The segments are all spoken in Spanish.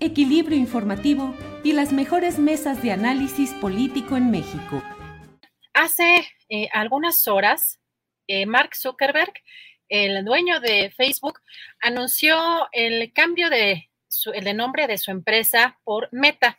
equilibrio informativo y las mejores mesas de análisis político en México. Hace eh, algunas horas, eh, Mark Zuckerberg, el dueño de Facebook, anunció el cambio de, su, el de nombre de su empresa por Meta.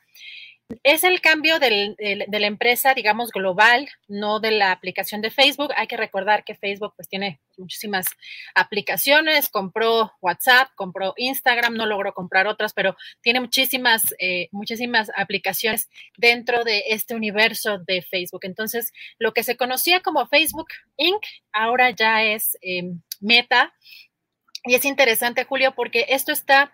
Es el cambio del, de la empresa, digamos, global, no de la aplicación de Facebook. Hay que recordar que Facebook pues tiene muchísimas aplicaciones, compró WhatsApp, compró Instagram, no logró comprar otras, pero tiene muchísimas, eh, muchísimas aplicaciones dentro de este universo de Facebook. Entonces, lo que se conocía como Facebook Inc., ahora ya es eh, Meta. Y es interesante, Julio, porque esto está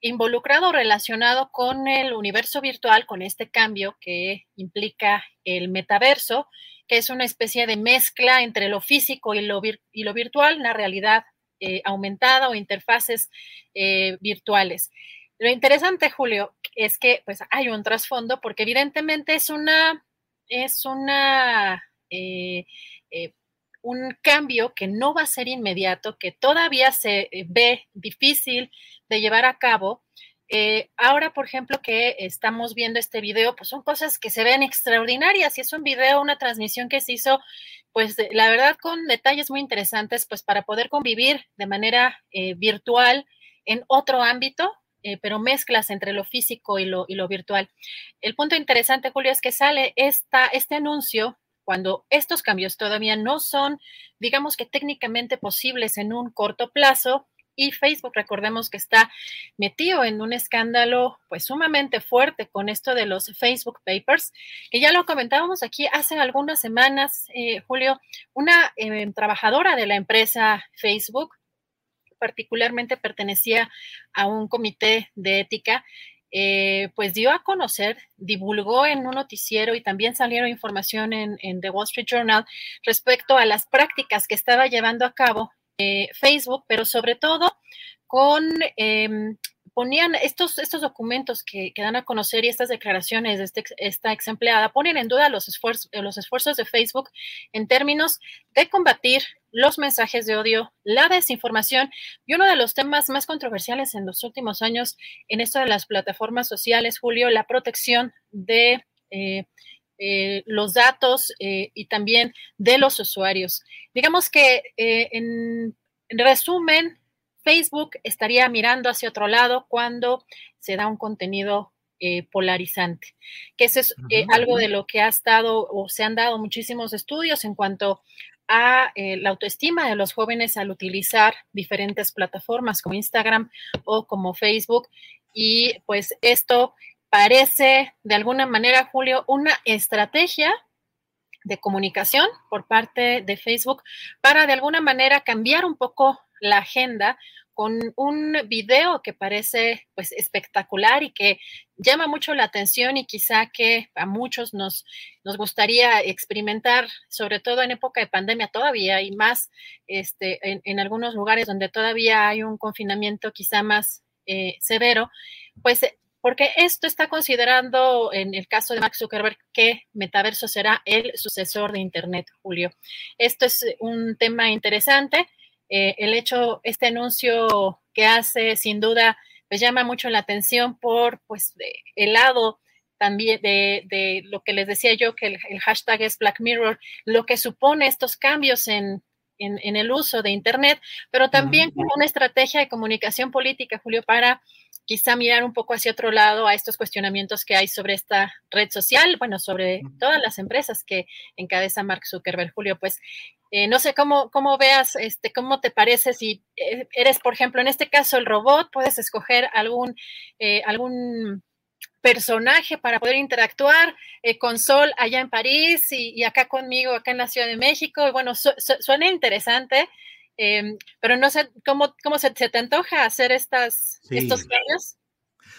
involucrado relacionado con el universo virtual, con este cambio que implica el metaverso, que es una especie de mezcla entre lo físico y lo, vir y lo virtual, una realidad eh, aumentada o interfaces eh, virtuales. Lo interesante, Julio, es que pues hay un trasfondo porque evidentemente es una, es una eh, un cambio que no va a ser inmediato, que todavía se eh, ve difícil de llevar a cabo. Eh, ahora, por ejemplo, que estamos viendo este video, pues son cosas que se ven extraordinarias y es un video, una transmisión que se hizo, pues la verdad con detalles muy interesantes, pues para poder convivir de manera eh, virtual en otro ámbito, pero mezclas entre lo físico y lo, y lo virtual. El punto interesante, Julio, es que sale esta, este anuncio cuando estos cambios todavía no son, digamos que técnicamente posibles en un corto plazo. Y Facebook, recordemos que está metido en un escándalo pues sumamente fuerte con esto de los Facebook Papers, que ya lo comentábamos aquí hace algunas semanas, eh, Julio, una eh, trabajadora de la empresa Facebook, particularmente pertenecía a un comité de ética, eh, pues dio a conocer, divulgó en un noticiero y también salieron información en, en The Wall Street Journal respecto a las prácticas que estaba llevando a cabo eh, Facebook, pero sobre todo con eh, ponían estos, estos documentos que, dan a conocer y estas declaraciones de este, esta ex empleada ponen en duda los esfuerzos, los esfuerzos de Facebook en términos de combatir los mensajes de odio, la desinformación y uno de los temas más controversiales en los últimos años en esto de las plataformas sociales, Julio, la protección de eh, eh, los datos eh, y también de los usuarios. Digamos que eh, en resumen, Facebook estaría mirando hacia otro lado cuando se da un contenido eh, polarizante, que eso es eh, algo de lo que ha estado o se han dado muchísimos estudios en cuanto a eh, la autoestima de los jóvenes al utilizar diferentes plataformas como Instagram o como Facebook. Y pues esto parece de alguna manera, Julio, una estrategia de comunicación por parte de Facebook para de alguna manera cambiar un poco la agenda con un video que parece pues espectacular y que llama mucho la atención y quizá que a muchos nos, nos gustaría experimentar, sobre todo en época de pandemia todavía y más este, en, algunos lugares donde todavía hay un confinamiento quizá más eh, severo, pues porque esto está considerando en el caso de Max Zuckerberg que metaverso será el sucesor de Internet, Julio. Esto es un tema interesante eh, el hecho, este anuncio que hace sin duda pues llama mucho la atención por pues el lado también de, lo que les decía yo, que el, hashtag es Black Mirror, lo que supone estos cambios en, en, el uso de Internet, pero también como una estrategia de comunicación política, Julio, para quizá mirar un poco hacia otro lado a estos cuestionamientos que hay sobre esta red social, bueno, sobre todas las empresas que encabeza Mark Zuckerberg, Julio, pues eh, no sé cómo, cómo veas, este, cómo te parece si eh, eres, por ejemplo, en este caso el robot, puedes escoger algún, eh, algún personaje para poder interactuar eh, con Sol allá en París y, acá conmigo, acá en la Ciudad de México. Y bueno, suena interesante, em, pero no sé cómo, cómo se, te antoja hacer estas, estos cambios.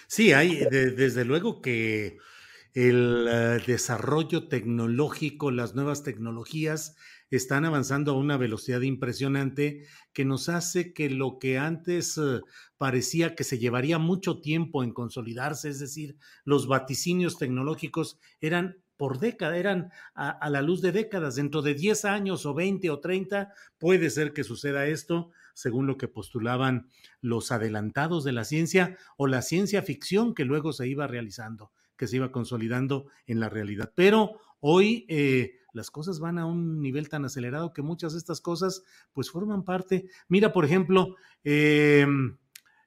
Sí, hay desde luego que el desarrollo tecnológico, las nuevas tecnologías están avanzando a una velocidad impresionante que nos hace que lo que antes eh, parecía que se llevaría mucho tiempo en consolidarse, es decir, los vaticinios tecnológicos eran por década, eran a, la luz de décadas. Dentro de 10 años o 20 o 30 puede ser que suceda esto, según lo que postulaban los adelantados de la ciencia o la ciencia ficción que luego se iba realizando, que se iba consolidando en la realidad. Pero hoy eh, las cosas van a un nivel tan acelerado que muchas de estas cosas pues forman parte. Mira, por ejemplo, em,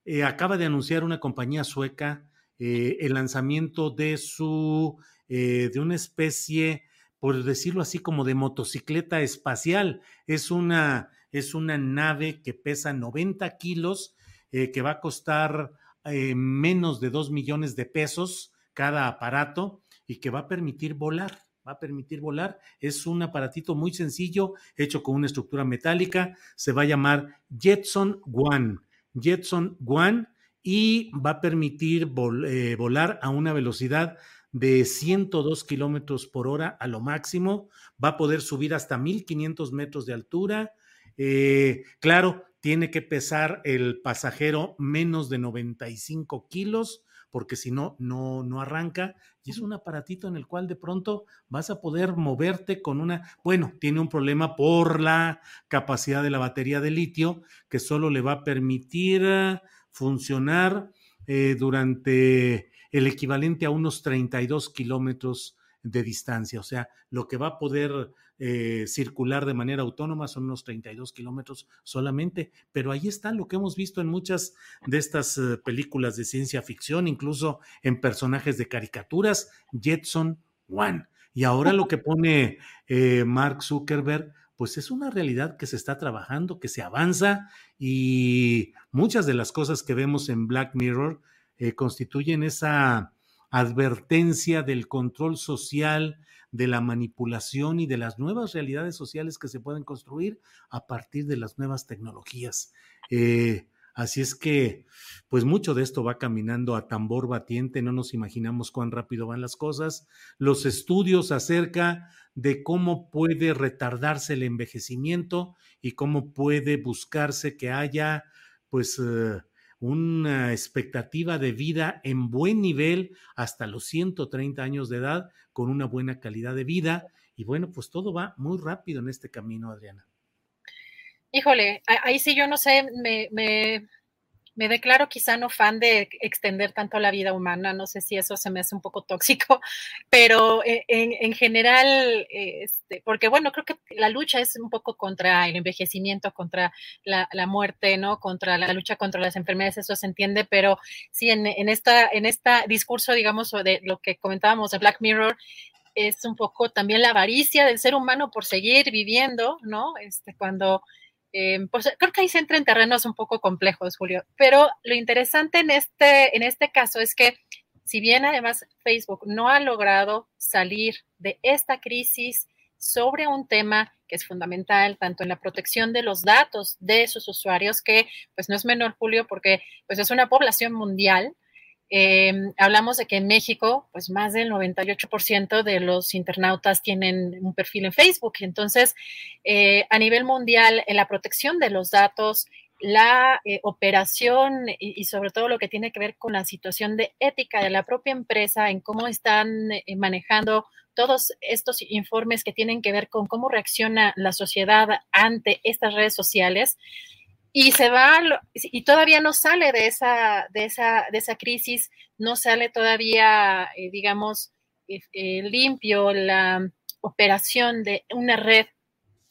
eh, acaba de anunciar una compañía sueca eh, el lanzamiento de su, eh, de una especie, por decirlo así, como de motocicleta espacial. Es una, es una nave que pesa 90 kilos, que va a costar menos de 2 millones de pesos cada aparato y que va a permitir volar va a permitir volar. Es un aparatito muy sencillo, hecho con una estructura metálica. Se va a llamar Jetson One. Jetson One y va a permitir eh, volar a una velocidad de 102 kilómetros por hora a lo máximo. Va a poder subir hasta 1500 metros de altura. Eh, claro, tiene que pesar el pasajero menos de 95 kilos porque si no, no, no arranca. Y es un aparatito en el cual de pronto vas a poder moverte con una, bueno, tiene un problema por la capacidad de la batería de litio, que solo le va a permitir eh, funcionar eh, durante el equivalente a unos 32 kilómetros de distancia. O sea, lo que va a poder eh, circular de manera autónoma son unos 32 kilómetros solamente. Pero ahí está lo que hemos visto en muchas de estas eh, películas de ciencia ficción, incluso en personajes de caricaturas, Jetson One. Y ahora lo que pone eh, Mark Zuckerberg, pues es una realidad que se está trabajando, que se avanza y muchas de las cosas que vemos en Black Mirror constituyen esa advertencia del control social, de la manipulación y de las nuevas realidades sociales que se pueden construir a partir de las nuevas tecnologías. Eh, así es que, pues mucho de esto va caminando a tambor batiente, no nos imaginamos cuán rápido van las cosas. Los estudios acerca de cómo puede retardarse el envejecimiento y cómo puede buscarse que haya, pues, eh, una expectativa de vida en buen nivel hasta los 130 años de edad, con una buena calidad de vida. Y bueno, pues todo va muy rápido en este camino, Adriana. Híjole, ahí sí yo no sé, me, me, me declaro quizá no fan de extender tanto la vida humana, no sé si eso se me hace un poco tóxico, pero eh, en, general, este, porque bueno, creo que la lucha es un poco contra el envejecimiento, contra la, muerte, ¿no? Contra la lucha contra las enfermedades, eso se entiende, pero sí, en, en esta, en este discurso, digamos, de lo que comentábamos de Black Mirror, es un poco también la avaricia del ser humano por seguir viviendo, ¿no? Este, cuando eh, pues creo que ahí se entra en terrenos un poco complejos, Julio. Pero lo interesante en este, en este caso es que si bien además Facebook no ha logrado salir de esta crisis sobre un tema que es fundamental tanto en la protección de los datos de sus usuarios, que pues no es menor, Julio, porque pues es una población mundial, Em, hablamos de que en México, pues más del 98% de los internautas tienen un perfil en Facebook. Entonces, eh, a nivel mundial, en la protección de los datos, la eh, operación y, sobre todo lo que tiene que ver con la situación de ética de la propia empresa, en cómo están eh, manejando todos estos informes que tienen que ver con cómo reacciona la sociedad ante estas redes sociales, y se va y todavía no sale de esa de esa de esa crisis no sale todavía eh, digamos eh, eh, limpio la operación de una red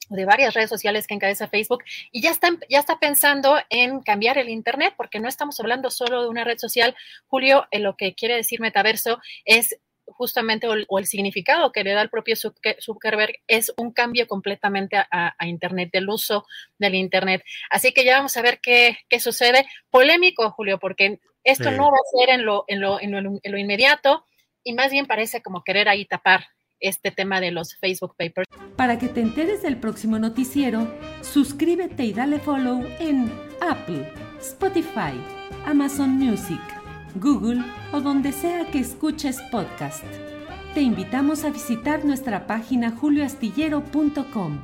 de varias redes sociales que encabeza Facebook y ya está, ya está pensando en cambiar el Internet, porque no estamos hablando solo de una red social. Julio, lo que quiere decir metaverso es justamente o, el significado que le da el propio Zuckerberg es un cambio completamente a, Internet, del uso del Internet. Así que ya vamos a ver qué, sucede. Polémico, Julio, porque esto no va a ser en lo, en, lo, en lo inmediato y más bien parece como querer ahí tapar este tema de los Facebook Papers. Para que te enteres del próximo noticiero, suscríbete y dale follow en Apple, Spotify, Amazon Music, Google o donde sea que escuches podcast. Te invitamos a visitar nuestra página julioastillero.com.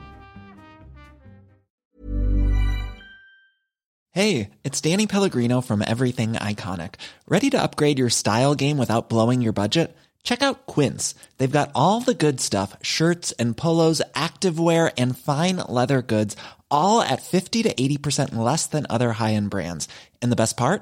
Hey, it's Danny Pellegrino from Everything Iconic. Ready to upgrade your style game without blowing your budget? Check out Quince. They've got all the good stuff shirts and polos, activewear, and fine leather goods, all at 50 to 80% less than other high end brands. And the best part?